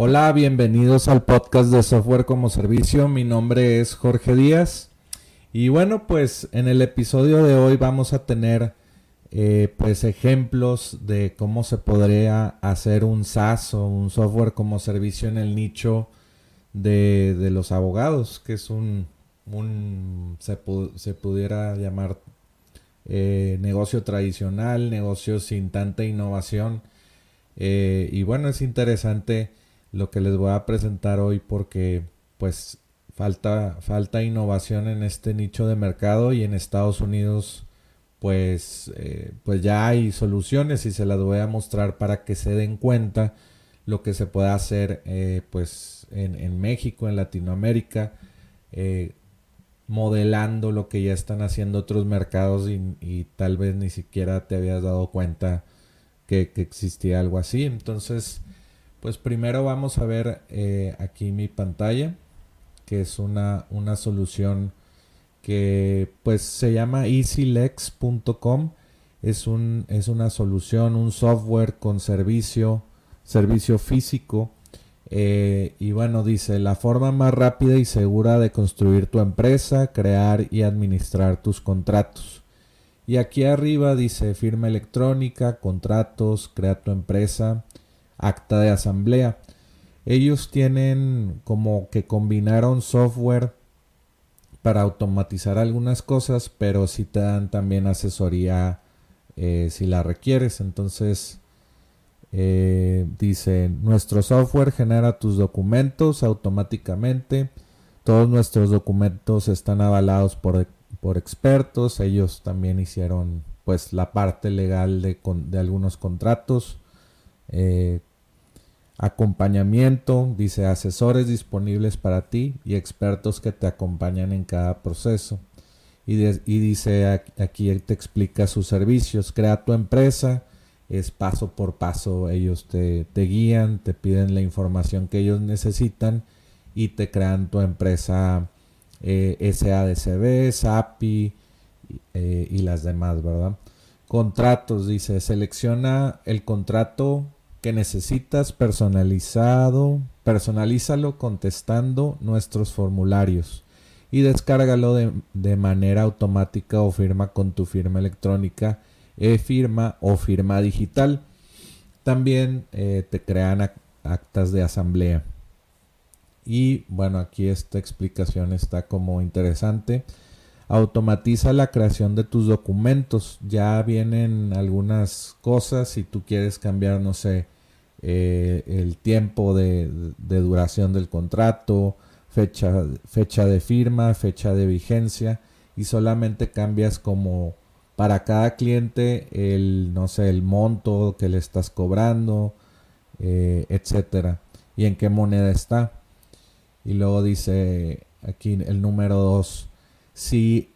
Hola, bienvenidos al podcast de Software como Servicio. Mi nombre es Jorge Díaz. Y bueno, pues en el episodio de hoy vamos a tener eh, pues ejemplos de cómo se podría hacer un SaaS o un software como servicio en el nicho de, los abogados, que es un, se, pudiera llamar eh, negocio tradicional, negocio sin tanta innovación. Eh, y bueno, es interesante lo que les voy a presentar hoy porque pues falta, falta innovación en este nicho de mercado y en Estados Unidos pues, eh, pues ya hay soluciones y se las voy a mostrar para que se den cuenta lo que se puede hacer eh, pues en, México, en Latinoamérica, eh, modelando lo que ya están haciendo otros mercados y, tal vez ni siquiera te habías dado cuenta que, que existía algo así. Entonces, pues primero vamos a ver eh, aquí mi pantalla, que es una, una solución que pues se llama easylex.com. Es, un, es una solución, un software con servicio, servicio físico. Eh, y bueno, dice, la forma más rápida y segura de construir tu empresa, crear y administrar tus contratos. Y aquí arriba dice firma electrónica, contratos, crea tu empresa, acta de asamblea. Ellos tienen como que combinaron software para automatizar algunas cosas, pero si te dan también asesoría eh, si la requieres. Entonces, eh, dice, nuestro software genera tus documentos automáticamente. Todos nuestros documentos están avalados por, por expertos. Ellos también hicieron pues la parte legal de, de algunos contratos. Eh, Acompañamiento, dice asesores disponibles para ti y expertos que te acompañan en cada proceso. Y, dice aquí te explica sus servicios. Crea tu empresa, es paso por paso. Ellos te, guían, te piden la información que ellos necesitan y te crean tu empresa eh, SADCB, SAPI eh, y las demás, ¿verdad? Contratos, dice, selecciona el contrato que necesitas personalizado, personalízalo contestando nuestros formularios y descárgalo de, manera automática o firma con tu firma electrónica, e-firma o firma digital. También eh, te crean actas de asamblea. Y bueno, aquí esta explicación está como interesante. Automatiza la creación de tus documentos. Ya vienen algunas cosas si tú quieres cambiar, no sé, eh, el tiempo de, duración del contrato, fecha, fecha de firma, fecha de vigencia y solamente cambias como para cada cliente el, no sé, el monto que le estás cobrando, eh, etcétera, y en qué moneda está. Y luego dice aquí el número 2, si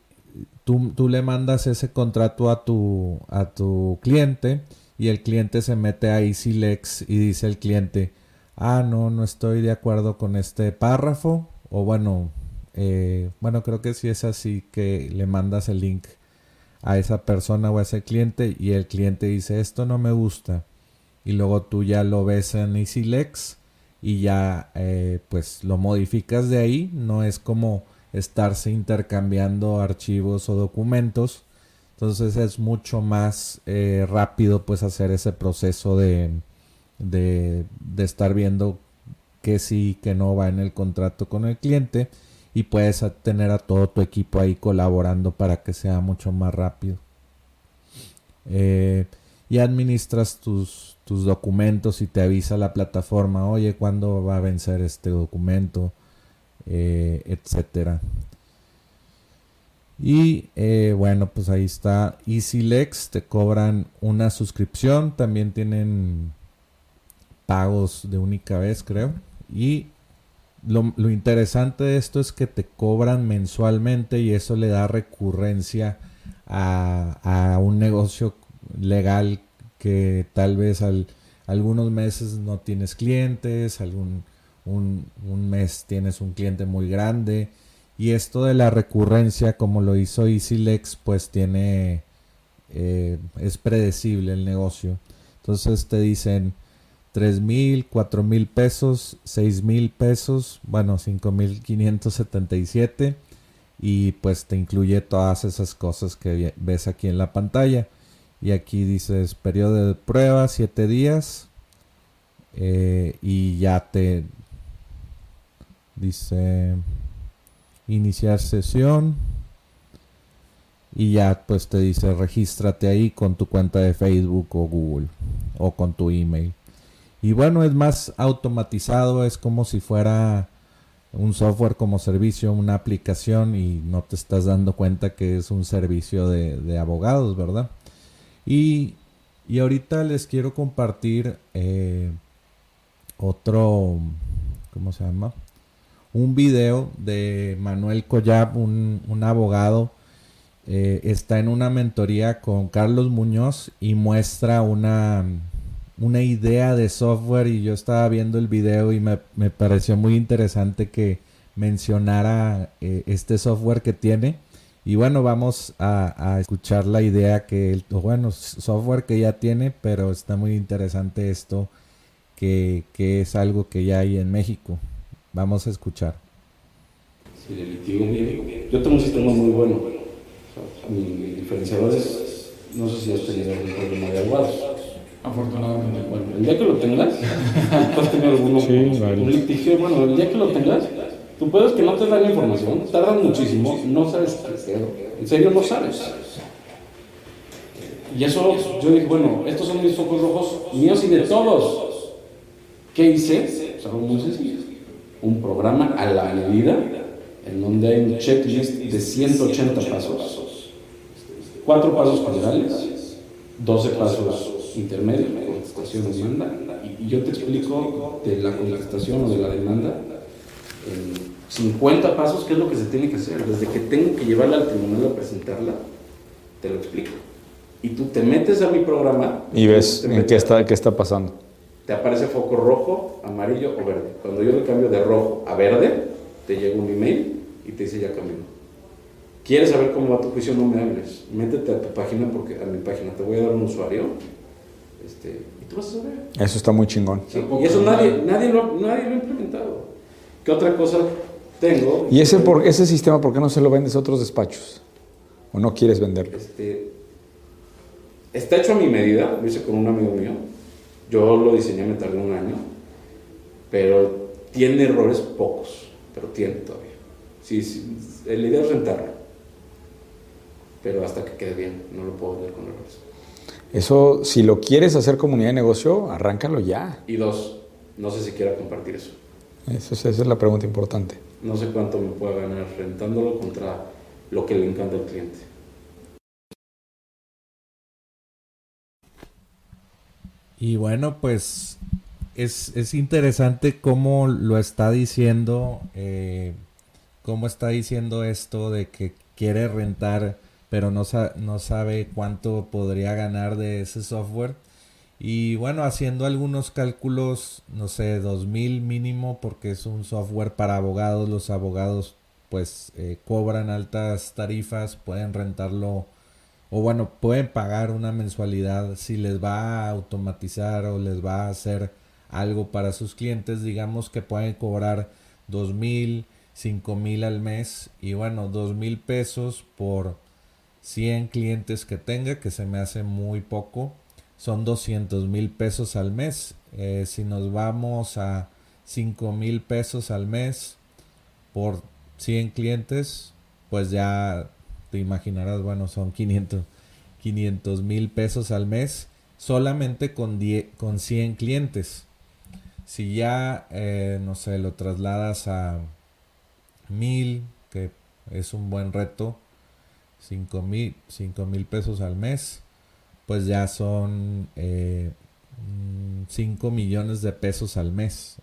tú, tú, le mandas ese contrato a tu, a tu cliente, y el cliente se mete a EasyLex y dice el cliente, ah, no, no estoy de acuerdo con este párrafo, o bueno, eh, bueno, creo que si es así que le mandas el link a esa persona o a ese cliente y el cliente dice esto no me gusta y luego tú ya lo ves en EasyLex y ya eh, pues lo modificas de ahí, no es como estarse intercambiando archivos o documentos, entonces es mucho más eh, rápido pues hacer ese proceso de, de, de estar viendo que sí, que no va en el contrato con el cliente y puedes tener a todo tu equipo ahí colaborando para que sea mucho más rápido. Eh, y administras tus, tus documentos y te avisa la plataforma, oye, ¿cuándo va a vencer este documento? Eh, etcétera. Y eh, bueno, pues ahí está EasyLex, te cobran una suscripción, también tienen pagos de única vez, creo. Y lo, interesante de esto es que te cobran mensualmente y eso le da recurrencia a, un negocio legal que tal vez al, algunos meses no tienes clientes, algún un, mes tienes un cliente muy grande y esto de la recurrencia como lo hizo EasyLex pues tiene eh, es predecible el negocio. Entonces te dicen tres mil, cuatro mil pesos, seis mil pesos, bueno, cinco mil quinientos setenta y siete y pues te incluye todas esas cosas que ves aquí en la pantalla. Y aquí dices periodo de prueba siete días eh, y ya te dice iniciar sesión y ya pues te dice regístrate ahí con tu cuenta de Facebook o Google o con tu email y bueno, es más automatizado, es como si fuera un software como servicio, una aplicación y no te estás dando cuenta que es un servicio de, abogados, ¿verdad? Y, ahorita les quiero compartir eh, otro, ¿cómo se llama? Un video de Manuel Collab, un, abogado. Eh, está en una mentoría con Carlos Muñoz y muestra una una idea de software y yo estaba viendo el video y me, pareció muy interesante que mencionara eh, este software que tiene. Y bueno, vamos a, escuchar la idea que, el, bueno, software que ya tiene, pero está muy interesante esto, que, es algo que ya hay en México. Vamos a escuchar. yo tengo un sistema muy bueno. mi diferenciador es, no sé si has tenido algún problema de aguados Afortunadamente. Bueno, el día que lo tengas, tú has tenido alguno, un litigio, bueno, el día que lo tengas, tú puedes que no te dan la información, tardan muchísimo, no sabes qué hacer, en serio no sabes. Y eso, yo dije, bueno, estos son mis focos rojos míos y de todos. ¿Qué hice? O algo muy sencillo. Un programa a la medida, en donde hay un checklist de 180 pasos. Cuatro pasos generales, 12 pasos intermedio, contestación demanda, y, yo te explico de la contestación o de la demanda en 50 pasos qué es lo que se tiene que hacer. Desde que tengo que llevarla al tribunal a presentarla, te lo explico. Y tú te metes a mi programa y ves en qué está, qué está pasando. Te aparece foco rojo, amarillo o verde. Cuando yo le cambio de rojo a verde, te llega un email y te dice ya cambió. ¿Quieres saber cómo va tu juicio? No me hables. Métete a tu página porque a mi página te voy a dar un usuario este, y tú vas a saber. Eso está muy chingón. y eso nadie, nadie, lo, nadie lo ha implementado. ¿Qué otra cosa tengo? ¿Y ese, por, ese sistema por qué no se lo vendes a otros despachos? ¿O no quieres venderlo? Este, está hecho a mi medida, lo hice con un amigo mío. Yo lo diseñé, me tardé un año. Pero tiene errores pocos, pero tiene todavía. Sí, sí, la idea es rentarlo. Pero hasta que quede bien, no lo puedo ver con errores. Eso, si lo quieres hacer comunidad de negocio, arráncalo ya. Y dos, no sé si quiera compartir eso. eso. Esa es la pregunta importante. No sé cuánto me pueda ganar rentándolo contra lo que le encanta al cliente. Y bueno, pues es, interesante cómo lo está diciendo, eh, cómo está diciendo esto de que quiere rentar pero no, no sabe cuánto podría ganar de ese software. Y bueno, haciendo algunos cálculos, no sé, 2000 mínimo, porque es un software para abogados. Los abogados pues eh, cobran altas tarifas, pueden rentarlo o bueno, pueden pagar una mensualidad si les va a automatizar o les va a hacer algo para sus clientes, digamos que pueden cobrar dos mil, cinco mil al mes y bueno, dos mil pesos por 100 clientes que tenga, que se me hace muy poco, son 200 mil pesos al mes. Eh, si nos vamos a 5 mil pesos al mes por 100 clientes, pues ya te imaginarás, bueno, son 500 mil pesos al mes solamente con, con 100 clientes. Si ya, eh, no sé, lo trasladas a mil, que es un buen reto, 5 mil, pesos al mes, pues ya son 5 eh, millones de pesos al mes.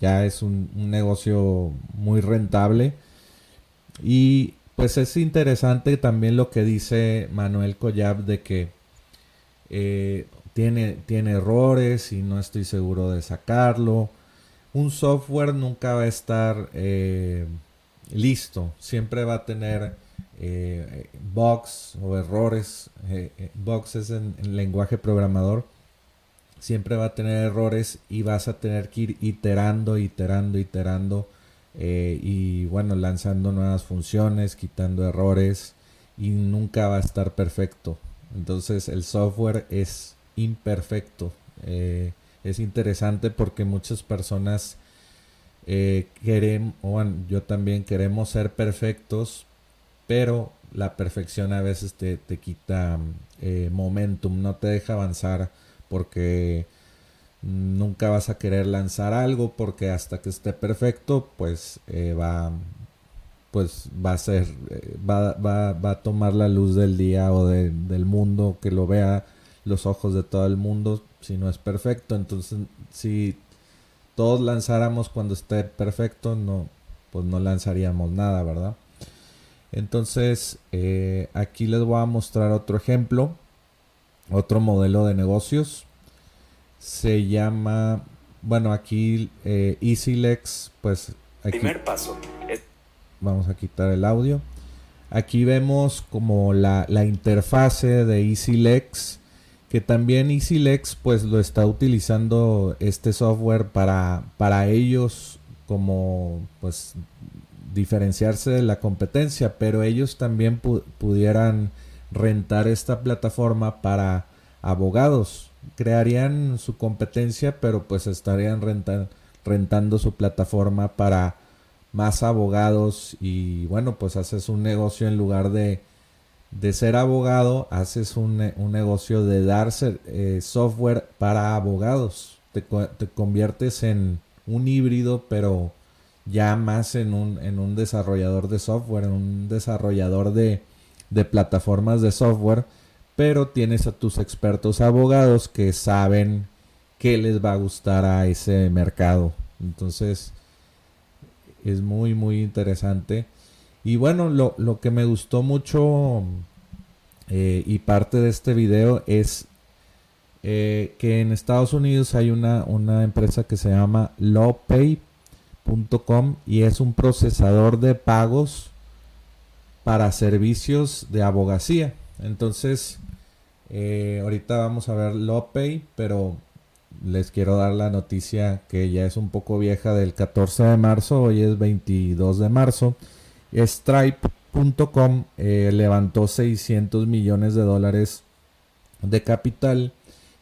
Ya es un, negocio muy rentable. Y pues es interesante también lo que dice Manuel Collab de que eh, tiene, tiene errores y no estoy seguro de sacarlo. Un software nunca va a estar eh, listo, siempre va a tener eh, bugs o errores. Bugs es en, lenguaje programador. Siempre va a tener errores y vas a tener que ir iterando, iterando, iterando. Y bueno, lanzando nuevas funciones, quitando errores. Y nunca va a estar perfecto. Entonces el software es imperfecto. es interesante porque muchas personas eh, queremos, yo también queremos ser perfectos, pero la perfección a veces te, quita eh, momentum, no te deja avanzar porque nunca vas a querer lanzar algo porque hasta que esté perfecto pues eh, va pues va a ser eh, va, va, va, a tomar la luz del día o del mundo que lo vea los ojos de todo el mundo si no es perfecto entonces si todos lanzáramos cuando esté perfecto no pues no lanzaríamos nada verdad entonces, eh, aquí les voy a mostrar otro ejemplo, otro modelo de negocios. Se llama, bueno, aquí eh, EasyLex, pues... Aquí, Primer paso. Vamos a quitar el audio. Aquí vemos como la, la interfase de EasyLex, que también EasyLex pues lo está utilizando este software para, para ellos como pues diferenciarse de la competencia, pero ellos también pudieran rentar esta plataforma para abogados. Crearían su competencia, pero pues estarían rentando su plataforma para más abogados y bueno, pues haces un negocio en lugar de, de ser abogado, haces un, negocio de dar eh, software para abogados. Te, te conviertes en un híbrido, pero ya más en un, en un desarrollador de software, en un desarrollador de, de plataformas de software, pero tienes a tus expertos abogados que saben qué les va a gustar a ese mercado. Entonces, es muy, muy interesante. Y bueno, lo, lo que me gustó mucho eh, y parte de este video es eh, que en Estados Unidos hay una, una empresa que se llama LawPay y es un procesador de pagos para servicios de abogacía. Entonces, eh, ahorita vamos a ver Lopay, pero les quiero dar la noticia que ya es un poco vieja del 14 de marzo, hoy es 22 de marzo. Stripe.com eh, levantó 600 millones de dólares de capital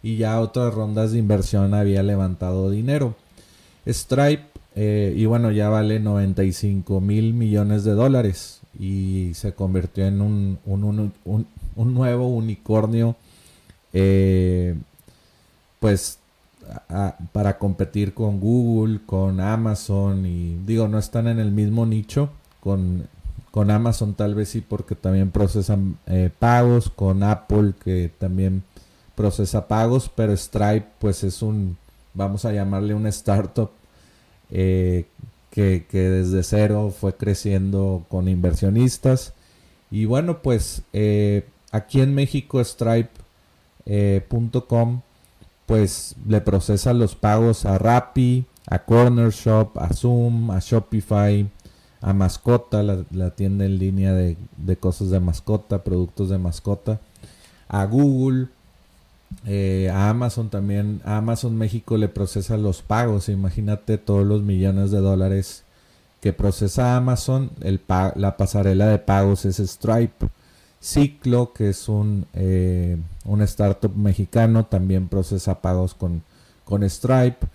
y ya otras rondas de inversión había levantado dinero. Stripe eh, y bueno, ya vale 95 mil millones de dólares y se convirtió en un, un, nuevo unicornio, eh, pues para competir con Google, con Amazon y digo, no están en el mismo nicho, con, con Amazon tal vez sí porque también procesan eh, pagos, con Apple que también procesa pagos, pero Stripe pues es un, vamos a llamarle una startup eh, que, desde cero fue creciendo con inversionistas. Y bueno, pues eh, aquí en México Stripe.com eh, pues le procesa los pagos a Rappi, a Corner Shop, a Zoom, a Shopify, a mascota, la, tienda en línea de, cosas de mascota, productos de mascota, a Google, eh, a Amazon también. A Amazon México le procesa los pagos. Imagínate todos los millones de dólares que procesa Amazon. El la pasarela de pagos es Stripe. Ciclo, que es un, eh, un startup mexicano, también procesa pagos con, con Stripe.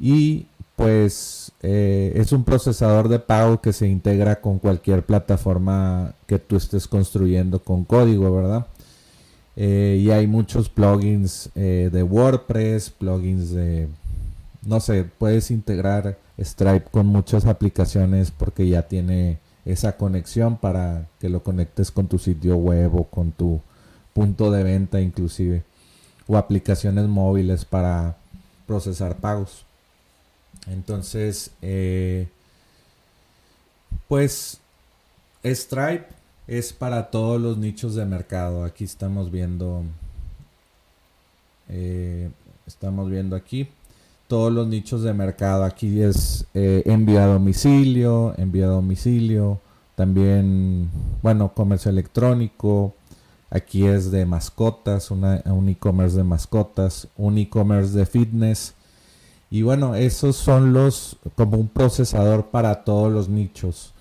Y pues eh, es un procesador de pago que se integra con cualquier plataforma que tú estés construyendo con código, ¿verdad? Eh, y hay muchos plugins eh, de WordPress, plugins de, no sé, puedes integrar Stripe con muchas aplicaciones porque ya tiene esa conexión para que lo conectes con tu sitio web o con tu punto de venta inclusive o aplicaciones móviles para procesar pagos. Entonces, eh, pues Stripe es para todos los nichos de mercado. Aquí estamos viendo, eh, estamos viendo aquí todos los nichos de mercado. Aquí es eh, envío a domicilio, envío a domicilio, también, bueno, comercio electrónico. Aquí es de mascotas, un e-commerce de mascotas, un e-commerce de fitness y bueno, esos son los como un procesador para todos los nichos.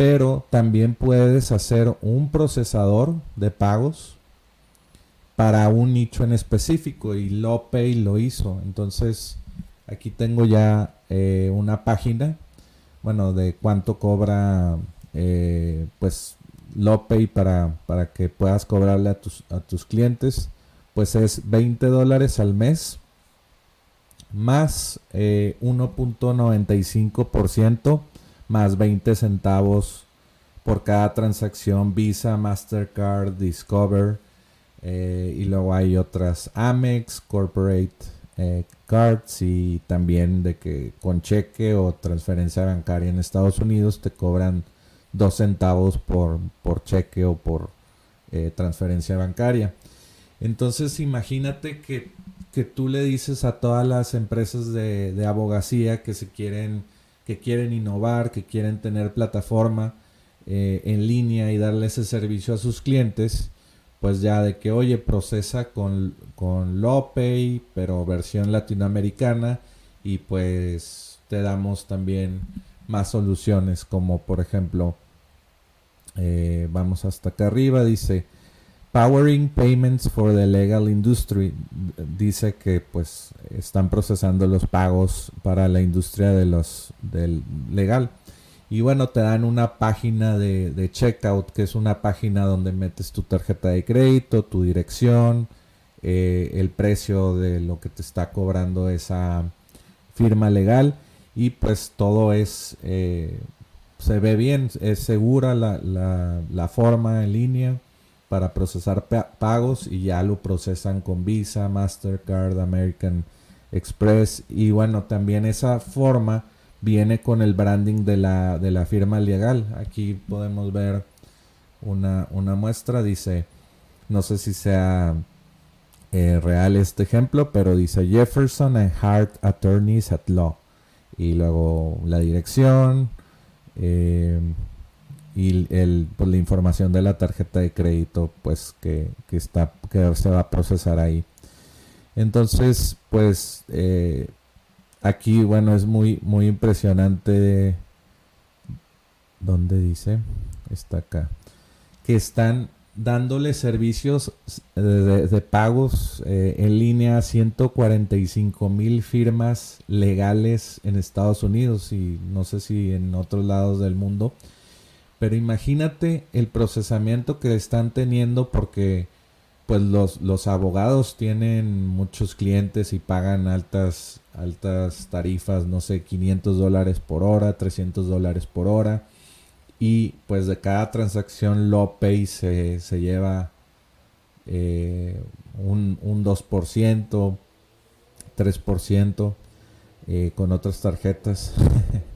Pero también puedes hacer un procesador de pagos para un nicho en específico y Lopay lo hizo. Entonces aquí tengo ya eh, una página, bueno, de cuánto cobra eh, pues Lopay para, para que puedas cobrarle a tus, a tus clientes. Pues es 20 dólares al mes más 1.95% eh, más 20 centavos por cada transacción Visa, Mastercard, Discover eh, y luego hay otras Amex, Corporate eh, Cards y también de que con cheque o transferencia bancaria en Estados Unidos te cobran 2 centavos por, por cheque o por transferencia bancaria. Entonces imagínate que que tú le dices a todas las empresas de, abogacía que se quieren, que quieren innovar, que quieren tener plataforma eh, en línea y darle ese servicio a sus clientes, pues ya de que, oye, procesa con, con Lopay, pero versión latinoamericana, y pues te damos también más soluciones, como por ejemplo, eh, vamos hasta acá arriba, dice, Powering Payments for the Legal Industry dice que pues están procesando los pagos para la industria de los del legal. Y bueno, te dan una página de, checkout, que es una página donde metes tu tarjeta de crédito, tu dirección, eh, el precio de lo que te está cobrando esa firma legal. Y pues todo es, eh, se ve bien, es segura la, la, la forma en línea para procesar pagos y ya lo procesan con Visa, Mastercard, American Express y bueno, también esa forma viene con el branding de la, de la firma legal. Aquí podemos ver una, una muestra, dice, no sé si sea eh, real este ejemplo, pero dice Jefferson and Hart Attorneys at Law. Y luego la dirección, eh, y el, pues, la información de la tarjeta de crédito pues que, está que se va a procesar ahí. Entonces pues eh, aquí bueno es muy muy impresionante donde dice está acá. Que están dándole servicios de, pagos eh, en línea a 145 mil firmas legales en Estados Unidos y no sé si en otros lados del mundo pero imagínate el procesamiento que están teniendo porque pues los, los abogados tienen muchos clientes y pagan altas, altas tarifas, no sé, 500 dólares por hora, 300 dólares por hora. Y pues de cada transacción Lopay se, se lleva eh, un, un 2%, 3% eh, con otras tarjetas.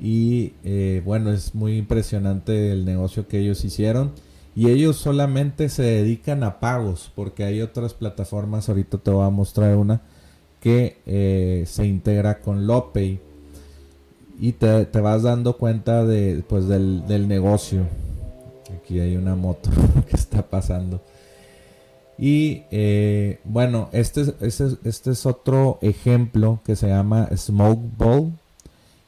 Y eh, bueno, es muy impresionante el negocio que ellos hicieron. Y ellos solamente se dedican a pagos, porque hay otras plataformas, ahorita te voy a mostrar una, que eh, se integra con Lopay. y te, vas dando cuenta de, pues del, del negocio. Aquí hay una moto que está pasando. Y eh, bueno, este, este, este, es otro ejemplo que se llama Smoke Ball.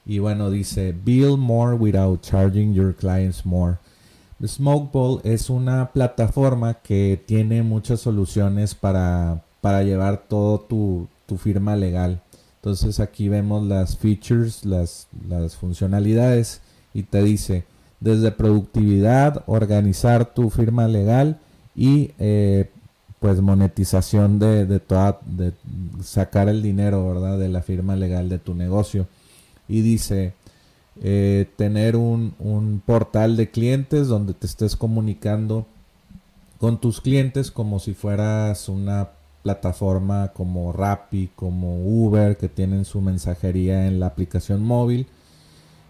Y bueno, dice, Build more without charging your clients more. Smokeball es una plataforma que tiene muchas soluciones para, para llevar todo tu, tu, firma legal. Entonces aquí vemos las features, las, las funcionalidades y te dice desde productividad, organizar tu firma legal y eh, pues monetización de, de toda, de sacar el dinero, ¿verdad? De la firma legal de tu negocio. Y dice, eh, tener un, un, portal de clientes donde te estés comunicando con tus clientes como si fueras una plataforma como Rappi, como Uber, que tienen su mensajería en la aplicación móvil.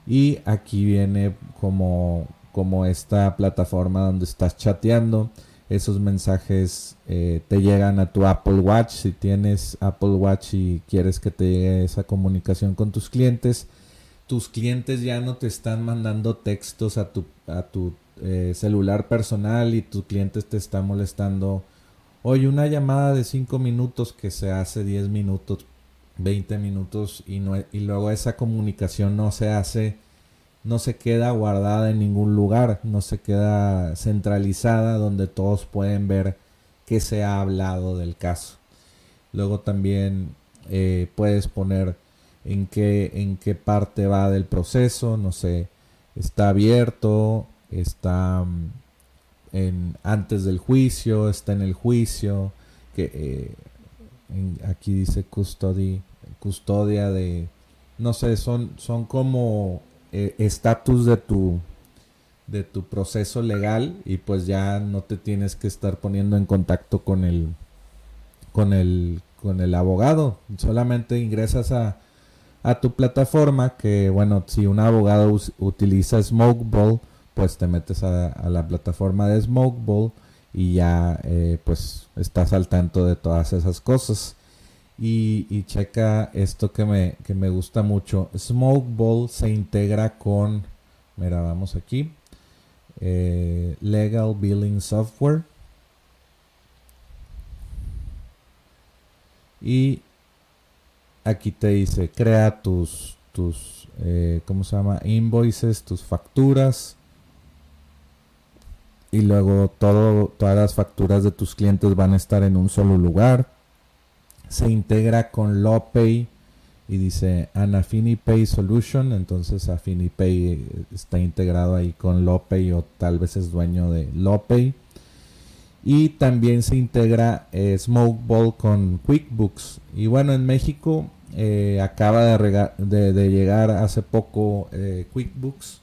Y aquí viene como, como esta plataforma donde estás chateando esos mensajes eh, te llegan a tu Apple Watch. Si tienes Apple Watch y quieres que te llegue esa comunicación con tus clientes, tus clientes ya no te están mandando textos a tu, a tu eh, celular personal y tus clientes te están molestando. Hoy una llamada de 5 minutos que se hace 10 minutos, 20 minutos y, no, y luego esa comunicación no se hace no se queda guardada en ningún lugar, no se queda centralizada donde todos pueden ver que se ha hablado del caso. Luego también eh, puedes poner en qué, en qué parte va del proceso, no sé, está abierto, está mm, en, antes del juicio, está en el juicio, que eh, aquí dice custody, custodia de, no sé, son, son como eh, estatus de tu de tu proceso legal y pues ya no te tienes que estar poniendo en contacto con el con el con el abogado. Solamente ingresas a, a tu plataforma que bueno si un abogado utiliza Smokeball pues te metes a, la plataforma de Smokeball y ya eh, pues estás al tanto de todas esas cosas y, checa esto que me, que me gusta mucho. Smokeball se integra con, mira, vamos aquí, eh, Legal Billing Software. Y aquí te dice, crea tus, tus eh, ¿cómo se llama? Invoices, tus facturas. Y luego todo, todas las facturas de tus clientes van a estar en un solo lugar se integra con LawPay y dice an AffiniPay Solution, entonces AffiniPay está integrado ahí con LawPay o tal vez es dueño de LawPay. Y también se integra eh, Smokeball con QuickBooks. Y bueno, en México eh, acaba de, llegar hace poco eh, QuickBooks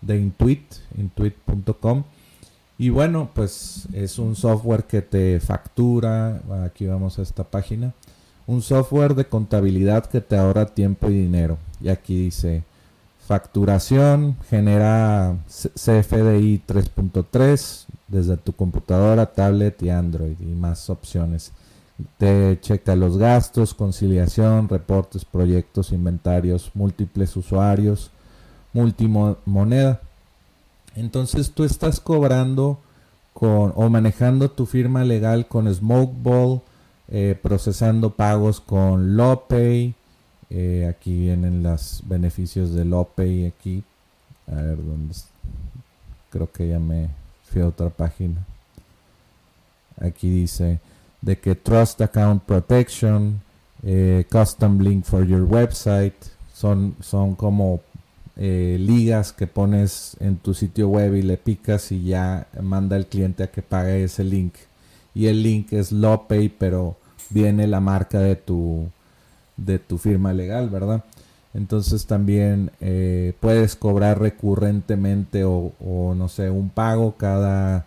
de Intuit, intuit.com. Y bueno, pues es un software que te factura, aquí vamos a esta página, un software de contabilidad que te ahorra tiempo y dinero. Y aquí dice, facturación, genera CFDI 3.3 desde tu computadora, tablet y Android y más opciones. Te checa los gastos, conciliación, reportes, proyectos, inventarios, múltiples usuarios, multimoneda. Entonces tú estás cobrando con o manejando tu firma legal con Smokeball, eh, procesando pagos con LawPay. Eh, aquí vienen los beneficios de LawPay aquí. A ver dónde. Creo que ya me fui a otra página. Aquí dice de que Trust Account Protection, eh, Custom Link for Your Website, son, son como eh, ligas que pones en tu sitio web y le picas y ya manda el cliente a que pague ese link. Y el link es LawPay, pero viene la marca de tu, de tu firma legal, ¿verdad? Entonces también eh, puedes cobrar recurrentemente o, no sé, un pago cada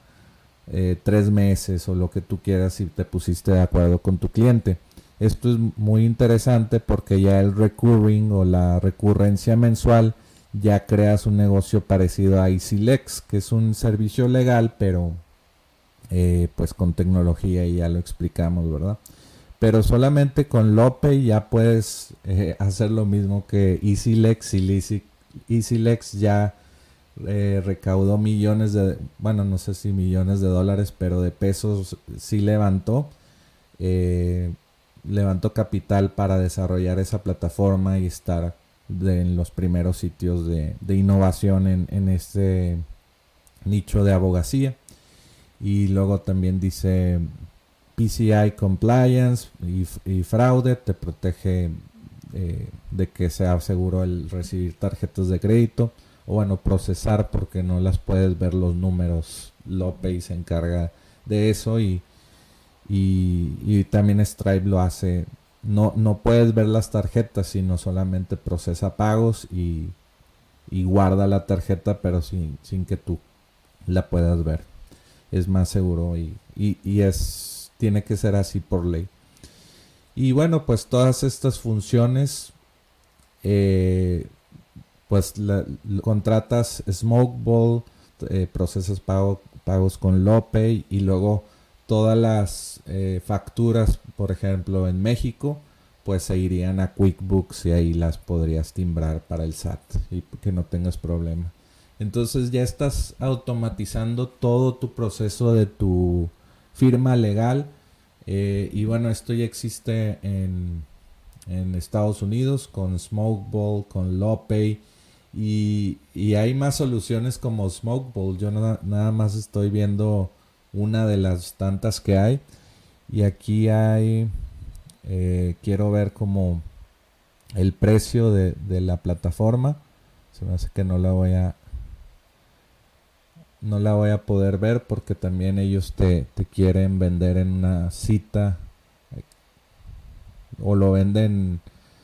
eh, tres meses o lo que tú quieras si te pusiste de acuerdo con tu cliente. Esto es muy interesante porque ya el recurring o la recurrencia mensual ya creas un negocio parecido a EasyLex, que es un servicio legal, pero eh, pues con tecnología y ya lo explicamos, ¿verdad? pero solamente con Lope ya puedes eh, hacer lo mismo que EasyLex y EasyLex ya eh, recaudó millones de, bueno, no sé si millones de dólares, pero de pesos sí levantó. Levantó capital para desarrollar esa plataforma y estar en los primeros sitios de, innovación en, en, este nicho de abogacía. Y luego también dice PCI Compliance y, fraude, te protege eh, de que sea seguro el recibir tarjetas de crédito o bueno, procesar porque no las puedes ver los números. Lopay se encarga de eso y, y, también Stripe lo hace. No, no puedes ver las tarjetas, sino solamente procesa pagos y, y guarda la tarjeta, pero sin, sin que tú la puedas ver. Es más seguro y, y, y es tiene que ser así por ley. Y bueno, pues todas estas funciones, eh, pues contratas Smokeball, eh, procesas pagos con Lope y luego todas las eh, facturas, por ejemplo, en México, pues se irían a QuickBooks y ahí las podrías timbrar para el SAT y que no tengas problema. Entonces ya estás automatizando todo tu proceso de tu firma legal. Eh, y bueno, esto ya existe en, en Estados Unidos con Smokeball, con Lopay. Y, y, hay más soluciones como Smokeball. Yo nada más estoy viendo una de las tantas que hay. Y aquí hay, eh, quiero ver como el precio de, de la plataforma. Se me hace que no la voy a no la voy a poder ver porque también ellos te, quieren vender en una cita o lo venden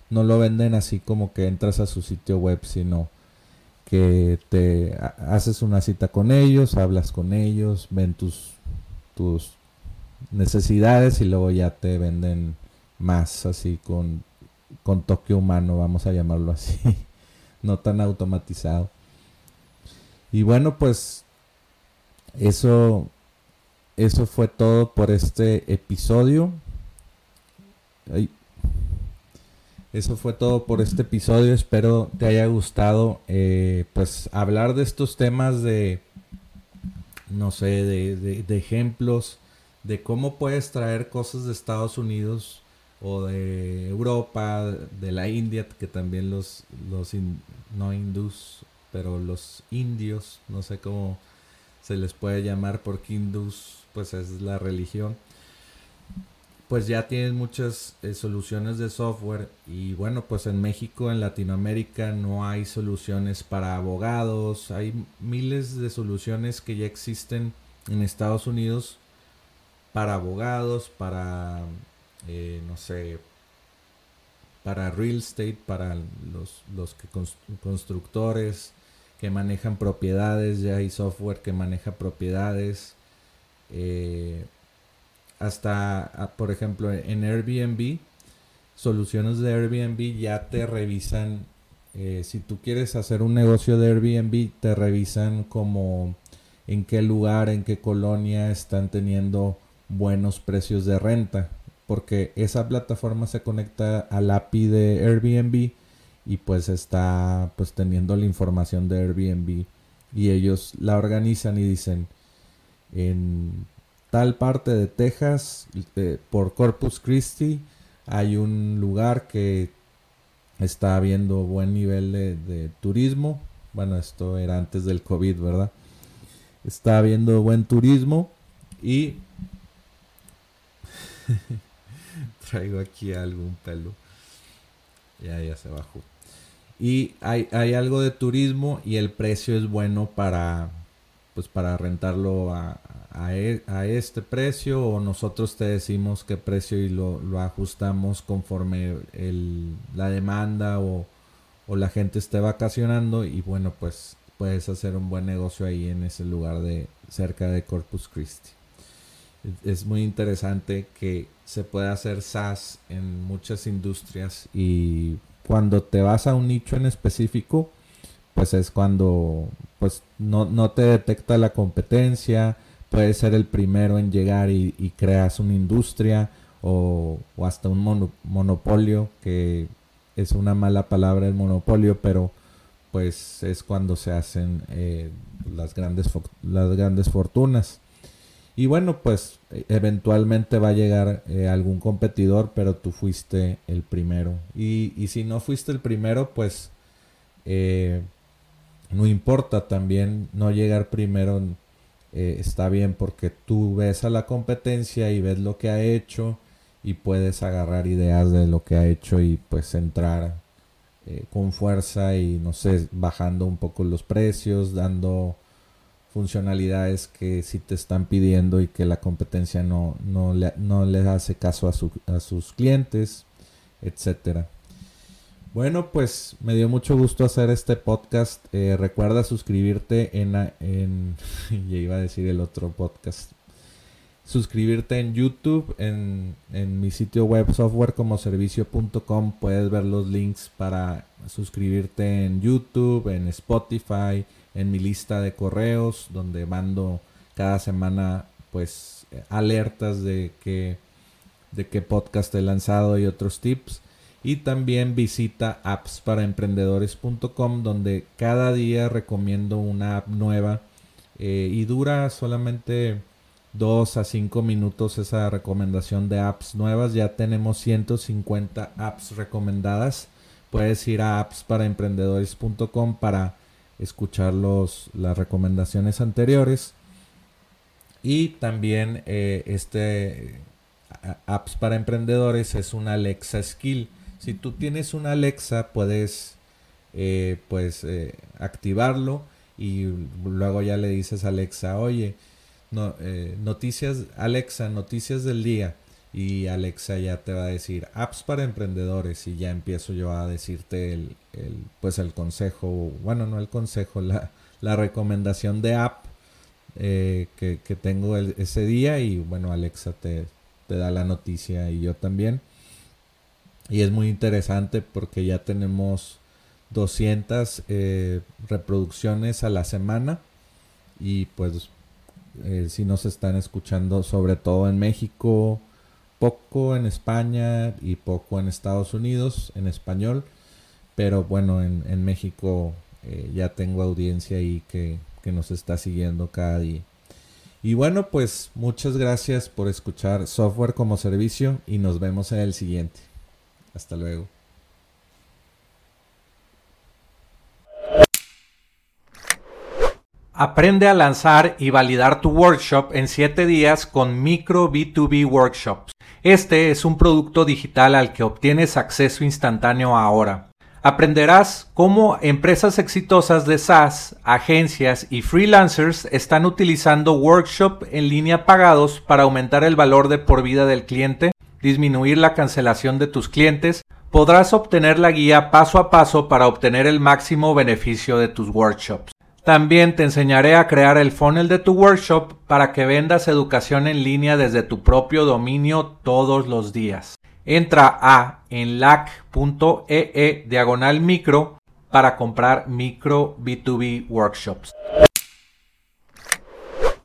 no lo venden así como que entras a su sitio web sino que te haces una cita con ellos hablas con ellos ven tus tus necesidades y luego ya te venden más así con con toque humano vamos a llamarlo así no tan automatizado y bueno pues eso, eso fue todo por este episodio. Eso fue todo por este episodio. Espero te haya gustado. Eh, pues hablar de estos temas de, no sé, de, de, ejemplos de cómo puedes traer cosas de Estados Unidos o de Europa, de la India, que también los, los no hindús, pero los indios, no sé cómo se les puede llamar porque hindús pues es la religión pues ya tienen muchas eh, soluciones de software y bueno pues en México en Latinoamérica no hay soluciones para abogados hay miles de soluciones que ya existen en Estados Unidos para abogados para eh, no sé para real estate para los, los que constructores que manejan propiedades, ya hay software que maneja propiedades. Eh, hasta, ah, por ejemplo, en Airbnb, soluciones de Airbnb ya te revisan, eh, si tú quieres hacer un negocio de Airbnb, te revisan como en qué lugar, en qué colonia están teniendo buenos precios de renta, porque esa plataforma se conecta al API de Airbnb y pues está pues teniendo la información de Airbnb y ellos la organizan y dicen en tal parte de Texas eh, por Corpus Christi hay un lugar que está habiendo buen nivel de, turismo. Bueno esto era antes del COVID verdad está habiendo buen turismo y traigo aquí algún pelo. Ya ya se bajó. Y hay, hay, algo de turismo y el precio es bueno para pues para rentarlo a, a, e, este precio o nosotros te decimos qué precio y lo, lo ajustamos conforme el, la demanda o, o, la gente esté vacacionando y bueno pues puedes hacer un buen negocio ahí en ese lugar de cerca de Corpus Christi. Es muy interesante que se pueda hacer SaaS en muchas industrias y cuando te vas a un nicho en específico, pues es cuando pues no, no te detecta la competencia, puedes ser el primero en llegar y, creas una industria o, hasta un monopolio, que es una mala palabra el monopolio, pero pues es cuando se hacen eh, las, grandes las grandes fortunas. Y bueno, pues eventualmente va a llegar eh, algún competidor, pero tú fuiste el primero. Y, si no fuiste el primero, pues eh, no importa también no llegar primero. Está bien porque tú ves a la competencia y ves lo que ha hecho y puedes agarrar ideas de lo que ha hecho y pues entrar eh, con fuerza y no sé, bajando un poco los precios, dando funcionalidades que sí te están pidiendo y que la competencia no, no, le, no hace caso a, a sus clientes, etcétera. Bueno, pues me dio mucho gusto hacer este podcast. Eh, recuerda suscribirte en, en ya iba a decir el otro podcast, suscribirte en YouTube, en, mi sitio web softwarecomoservicio.com puedes ver los links para suscribirte en YouTube, en Spotify, en mi lista de correos donde mando cada semana pues alertas de que de qué podcast he lanzado y otros tips y también visita appsparaemprendedores.com donde cada día recomiendo una app nueva eh, y dura solamente 2 a 5 minutos esa recomendación de apps nuevas. Ya tenemos 150 apps recomendadas. Puedes ir a appsparaemprendedores.com para escuchar los, las recomendaciones anteriores. Y también eh, este apps para emprendedores es una Alexa Skill. Si tú tienes una Alexa puedes eh, pues eh, activarlo y luego ya le dices a Alexa, oye, no, eh, noticias, Alexa, noticias del día. Y Alexa ya te va a decir apps para emprendedores y ya empiezo yo a decirte el, pues el consejo, bueno, no el consejo, la, la recomendación de app eh, que, tengo ese día y bueno, Alexa te, te da la noticia y yo también. Y es muy interesante porque ya tenemos 200 eh, reproducciones a la semana y pues eh, si nos están escuchando sobre todo en México, poco en España y poco en Estados Unidos en español, pero bueno, en, México eh, ya tengo audiencia ahí que, que nos está siguiendo cada día. Y bueno, pues muchas gracias por escuchar Software como Servicio y nos vemos en el siguiente. Hasta luego. Aprende a lanzar y validar tu workshop en 7 días con Micro B2B Workshops. Este es un producto digital al que obtienes acceso instantáneo ahora. Aprenderás cómo empresas exitosas de SaaS, agencias y freelancers están utilizando workshop en línea pagados para aumentar el valor de por vida del cliente, disminuir la cancelación de tus clientes. Podrás obtener la guía paso a paso para obtener el máximo beneficio de tus workshops. También te enseñaré a crear el funnel de tu workshop para que vendas educación en línea desde tu propio dominio todos los días. Entra a enlac.ee diagonal micro para comprar micro B2B workshops.